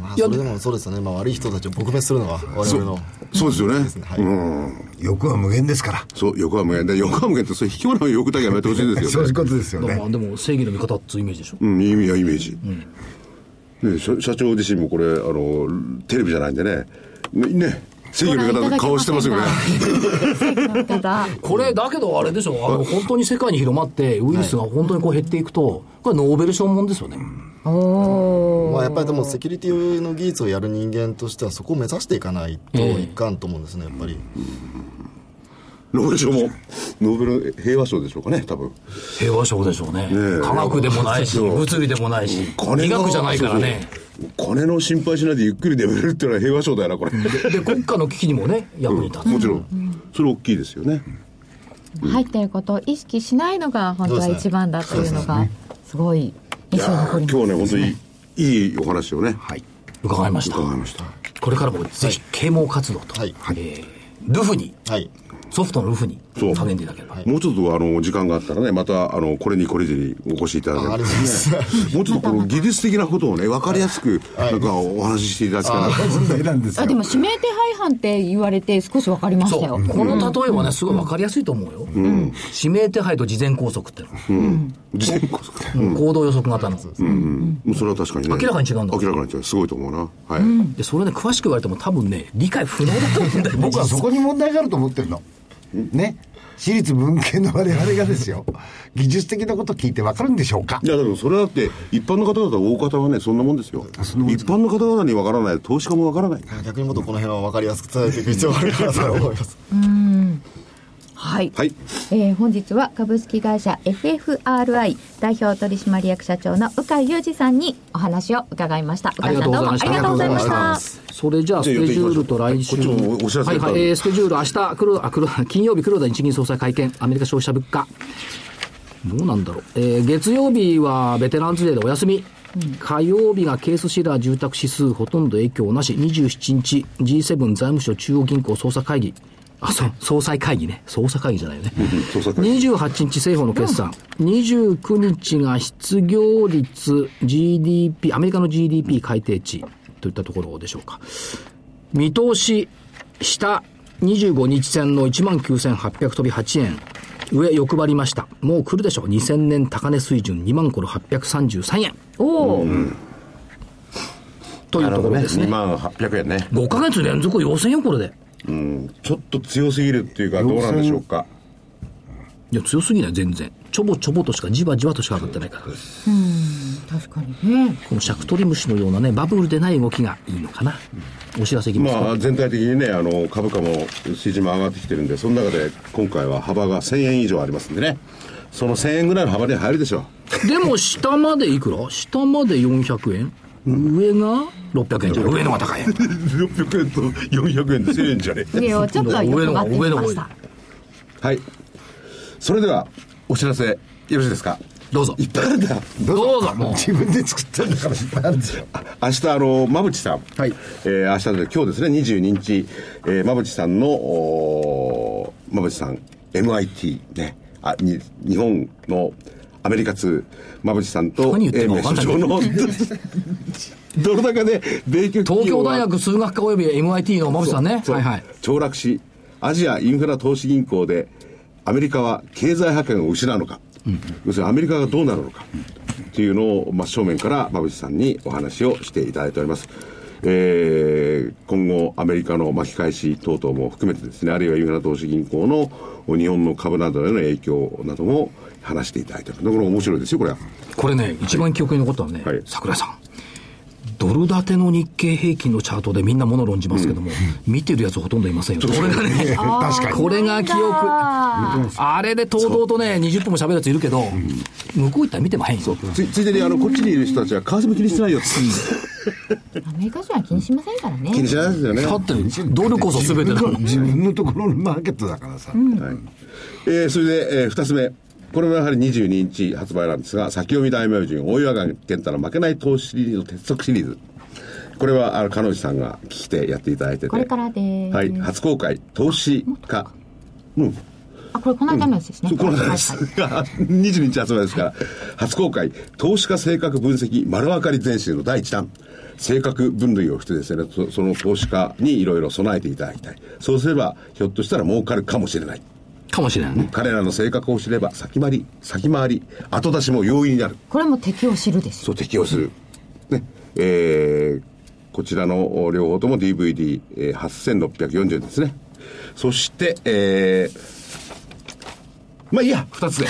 まあ、それでもそうですよね。まあ悪い人たちを撲滅するのは我々の。そうですよね。はい、うん。欲は無限ですから。そう、欲は無限で、欲は無限って、それ引き物の欲だけやめてほしいですよね。そういうことですよね。でも正義の味方っていうイメージでしょ？うん、意味はイメージ。うん、ね社長自身もこれ、あの、テレビじゃないんでね、ね、正義の味方顔してますよね。これ、だけどあれでしょ、あの本当に世界に広まって、ウイルスが本当にこう減っていくと、これ、ノーベル賞もんですよね。まあ、やっぱりでもセキュリティの技術をやる人間としてはそこを目指していかないといかんと思うんですね、やっぱり。ノーベル賞も、ノーベル平和賞でしょうかね、多分平和賞でしょうね、ね科学でもないし、物理でもないし、医学じゃないからね。金の心配しないでゆっくり眠れるっていうのは平和賞だよな、これ。で、国家の危機にもね、役に立つ。もちろん。それ大きいですよね。入ってることを意識しないのが本当は一番だというのが、すごい印象残ります、今日ね、本当にいいお話をね。はい。伺いました。伺いました。これからもぜひ啓蒙活動と、はいえー、ルフに、はい、ソフトのルフに励んでいただければ、もうちょっとあの時間があったらねまたあのこれにこれにお越しいただければ、ね、もうちょっとこの技術的なことをね分かりやすくなんかお話ししていただきたいな問題なんですあでも指名手配犯って言われて少し分かりましたよこの例えはねすごい分かりやすいと思うよ、うん、指名手配と事前拘束ってうん、事前拘束、うん、行動予測型の、うん。うん、それは確かにね。明らかに違うんだ。明らかに違う。すごいと思うな。はい、でそれね詳しく言われても多分ね理解不能だと思うんだよ。僕は。そこに問題があると思ってるのね。私立文系の我々がですよ、技術的なこと聞いて分かるんでしょうか？いや、でもそれだって、一般の方々、大方はね、そんなもんですよ。一般の方々に分からない、投資家も分からない。逆にもっとこの辺は分かりやすく伝えていく必要があるかなと思います。うん。はい、はい、えー、本日は株式会社 FFRI 代表取締役社長の鵜飼裕二さんにお話を伺いました。鵜飼さんどうもありがとうございましたそれじゃあスケジュールと来週。はいはい、えー、スケジュール明日黒あ黒 金曜日黒田日銀総裁会見アメリカ消費者物価。どうなんだろう、えー、月曜日はベテランズデーでお休み。火曜日がケースシラー住宅指数ほとんど影響なし。27日 G7 財務省中央銀行総裁会議。あ、そう、総裁会議ね。総裁会議じゃないよね。28日政府の決算。29日が失業率 GDP、アメリカの GDP 改定値といったところでしょうか。見通し、下、25日線の19,800飛び8円。上欲張りました。もう来るでしょう。2000年高値水準2万これ833円。おお、うん、というところですね。ね2万800円ね。5ヶ月連続要請よ、これで。うん、ちょっと強すぎるっていうか、どうなんでしょうか。いや、強すぎない、全然。ちょぼちょぼとしか、じわじわとしか上がってないから。うん、確かにね。このシャクトリムシのようなね、バブルでない動きがいいのかな。お知らせいきますまあ、全体的にね、あの、株価も、水準も上がってきてるんで、その中で、今回は幅が1000円以上ありますんでね。その1000円ぐらいの幅に入るでしょう。でも、下までいくら？下まで400円？上が600円じゃ上のが高い600円と400円で1000円じゃね？上をちょっと上の上のはいそれではお知らせよろしいですか？どうぞ。いっぱいあるんだ。どうぞ。もう。自分で作ったんだからいっぱいあるんですよ。明日あの馬淵さん。はい。えー、明日で今日ですね。22日、えー、馬淵さんのお馬淵さん MIT ね。あに日本のアメリカ通、馬淵さんと、英明所長の、ドル高で米国東京大学数学科及び MIT の馬淵さんね。はいはい。凋落し、アジアインフラ投資銀行で、アメリカは経済覇権を失うのか、うん、要するにアメリカがどうなるのか、っていうのを真正面から馬淵さんにお話をしていただいております。えー、今後、アメリカの巻き返し等々も含めてですね、あるいはインフラ投資銀行の日本の株などへの影響なども話していただいてる。だから面白いですよ、これは。これね、一番記憶に残ったのはね、はい、桜井さん。ドル建ての日経平均のチャートでみんなもの論じますけども、うん、見てるやつほとんどいませんよ。これがね、確かに。これが記憶。あれで堂々とね、20分も喋るやついるけど、向こう行ったら見てまへんよ。つついでに、あの、こっちにいる人たちは、為替も気にしてないよアメリカ人は気にしませんからね。気にしないですよね。だって、ドルこそ全てだ自分のところのマーケットだからさ。うん、はい、えー、それで、えー、二つ目。これもやはり22日発売なんですが、先読み大名人、大岩川健太の負けない投資シリーズの鉄則シリーズ。これは、あの、彼女さんが聞きてやっていただいてて。これからではい。初公開、投資家。うん。あ、これこの間のやつですね。うん、この間です。はい、22日発売ですから、初公開、投資家性格分析丸分かり全集の第1弾。性格分類をしてですね、その投資家にいろいろ備えていただきたい。そうすれば、ひょっとしたら儲かるかもしれない。かもしれないね。彼らの性格を知れば、先回り、先回り、後出しも容易になる。これも適用知るですそう、適用する。ね。えー、こちらの両方とも DVD、えー、8640円ですね。そして、えー、まあいいや、二つで。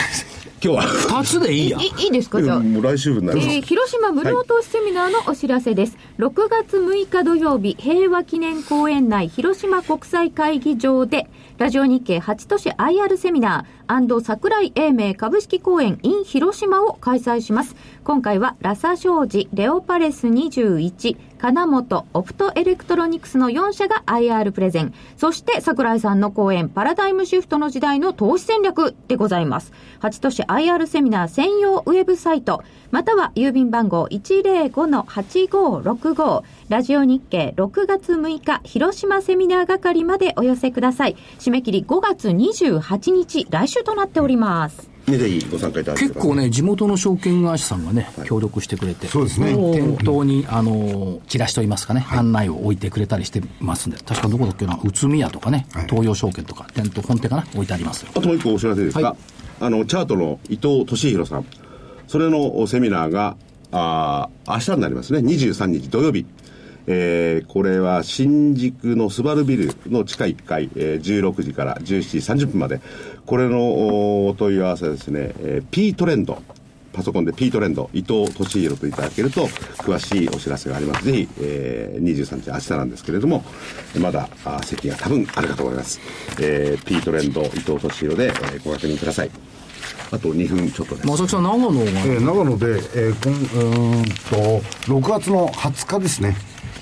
今日は。二つでいいや。いいいですか？じゃあ。もう来週になります。えー、広島無料投資セミナーのお知らせです。はい、6月6日土曜日、平和記念公園内広島国際会議場で、ラジオ日経8都市 IR セミナー桜井英明株式公演 in 広島を開催します。今回はラサ商事、レオパレス21、金本、オプトエレクトロニクスの4社が IR プレゼン。そして桜井さんの講演、パラダイムシフトの時代の投資戦略でございます。8都市 IR セミナー専用ウェブサイト、または郵便番号105-8565、ラジオ日経6月6日広島セミナー係までお寄せください。締め切り5月28日、来週となっております。ね、ぜひご参加いただ結構ね、地元の証券会社さんがね、はい、協力してくれて、そうですね。店頭に、あの、チラシといいますかね、はい、案内を置いてくれたりしてますんで、確かどこだっけな、宇都宮とかね、はい、東洋証券とか、店頭、本店かな、置いてありますあともう一個お知らせですが、あの、チャートの伊藤俊弘さん、それのセミナーが、あ明日になりますね、23日土曜日。えー、これは新宿のスバルビルの地下1階、えー、16時から17時30分まで、これのお問い合わせですね、えー、P トレンド、パソコンで P トレンド、伊藤俊弘といただけると、詳しいお知らせがあります。ぜひ、えー、23日、明日なんですけれども、まだあ席が多分あるかと思います。えー、P トレンド、伊藤俊弘で、えー、ご確認ください。あと2分ちょっとです。正木さん、長野が、えー、長野で、えー、こんうんと、6月の20日ですね。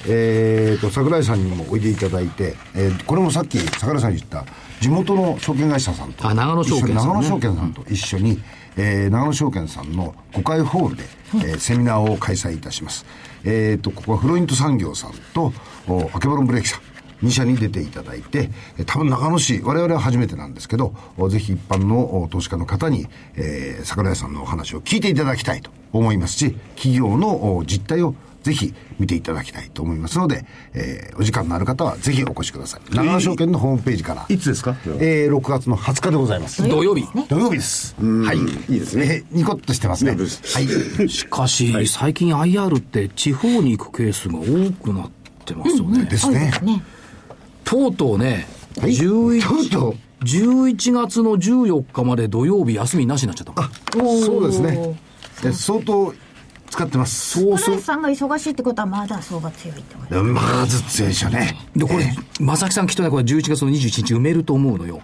えーと、桜井さんにもおいでいただいて、えー、これもさっき桜井さんに言った地元の証券会社さんとあ長野証券さん、ね、長野証券さんと一緒に、うん、えー、長野証券さんの5階ホールで、えー、セミナーを開催いたします。えっ、ー、と、ここはフロイント産業さんと、おアケボロンブレーキさん。2社に出ていただいて、多分長野市、我々は初めてなんですけど、ぜひ一般の投資家の方に、えー、桜井さんのお話を聞いていただきたいと思いますし、企業の実態をぜひ見ていただきたいと思いますので、えー、お時間のある方はぜひお越しください。長野証券のホームページから。いつですか？えー、6月の20日でございます。土曜日。土曜日です。はい。いいですね。ニコッとしてますね。はい。しかし、はい、最近 IR って地方に行くケースが多くなってますよね。ですね。とうとうね、はい、11、とうとう11月の14日まで土曜日休みなしになっちゃったあそうですね。相当使ってます。そうそう。さんが忙しいってことはまだ相場強いってことまず強いでしょうね。で、これ、正木さんきっとね、これ11月の21日埋めると思うのよ。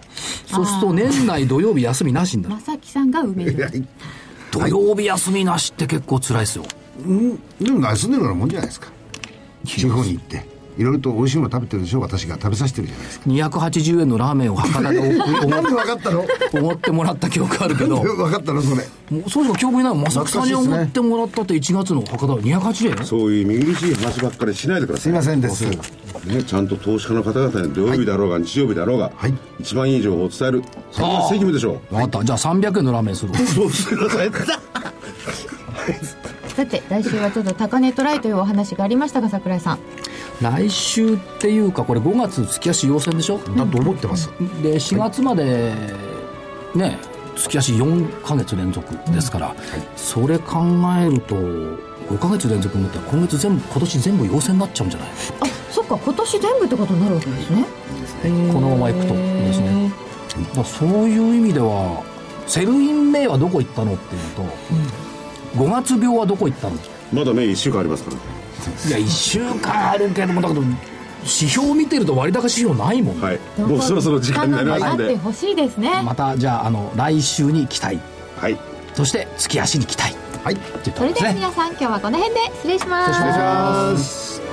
そうすると年内土曜日休みなしになる。正木さんが埋める。土曜日休みなしって結構辛いですよ。うん、でも休んでるようなもんじゃないですか。地方に行って。いろいろと美味しいもの食べてるでしょ？う私が食べさせてるじゃないですか。280円のラーメンを博多でなんで分かったの？思ってもらった記憶あるけど。分かったのそれ？もうそうそう記憶にない。まさきさんに思ってもらったって1月の博多280円？そういう見苦しい話ばっかりしないでください。すいませんです。ね、ちゃんと投資家の方々に土曜日だろうが、日曜日だろうが、はい、一番いい情報を伝えるそれが責務でしょう。分かった。じゃあ300円のラーメンするそうしてくださいさて来週はちょっと高値トライというお話がありましたが櫻井さん来週っていうかこれ5月月足要請でしょ？だと思ってます。で4月までね月足4か月連続ですから、うん。はい、それ考えると5か月連続持ったら今月全部今年全部陽性になっちゃうんじゃない？あそっか今年全部ってことになるわけですね、このままいくとですね。そういう意味では Sell in May はどこ行ったのっていうと、うん、5月病はどこ行ったの？まだね1週間ありますからねいや1週間あるけどもだけど指標を見てると割高指標ないもん、はい、もうそろそろ時間になりますんで。ほしいですね。またじゃああの来週に期待。はい。そして月足に期待。はい。それでは皆さん今日はこの辺で失礼します。失礼します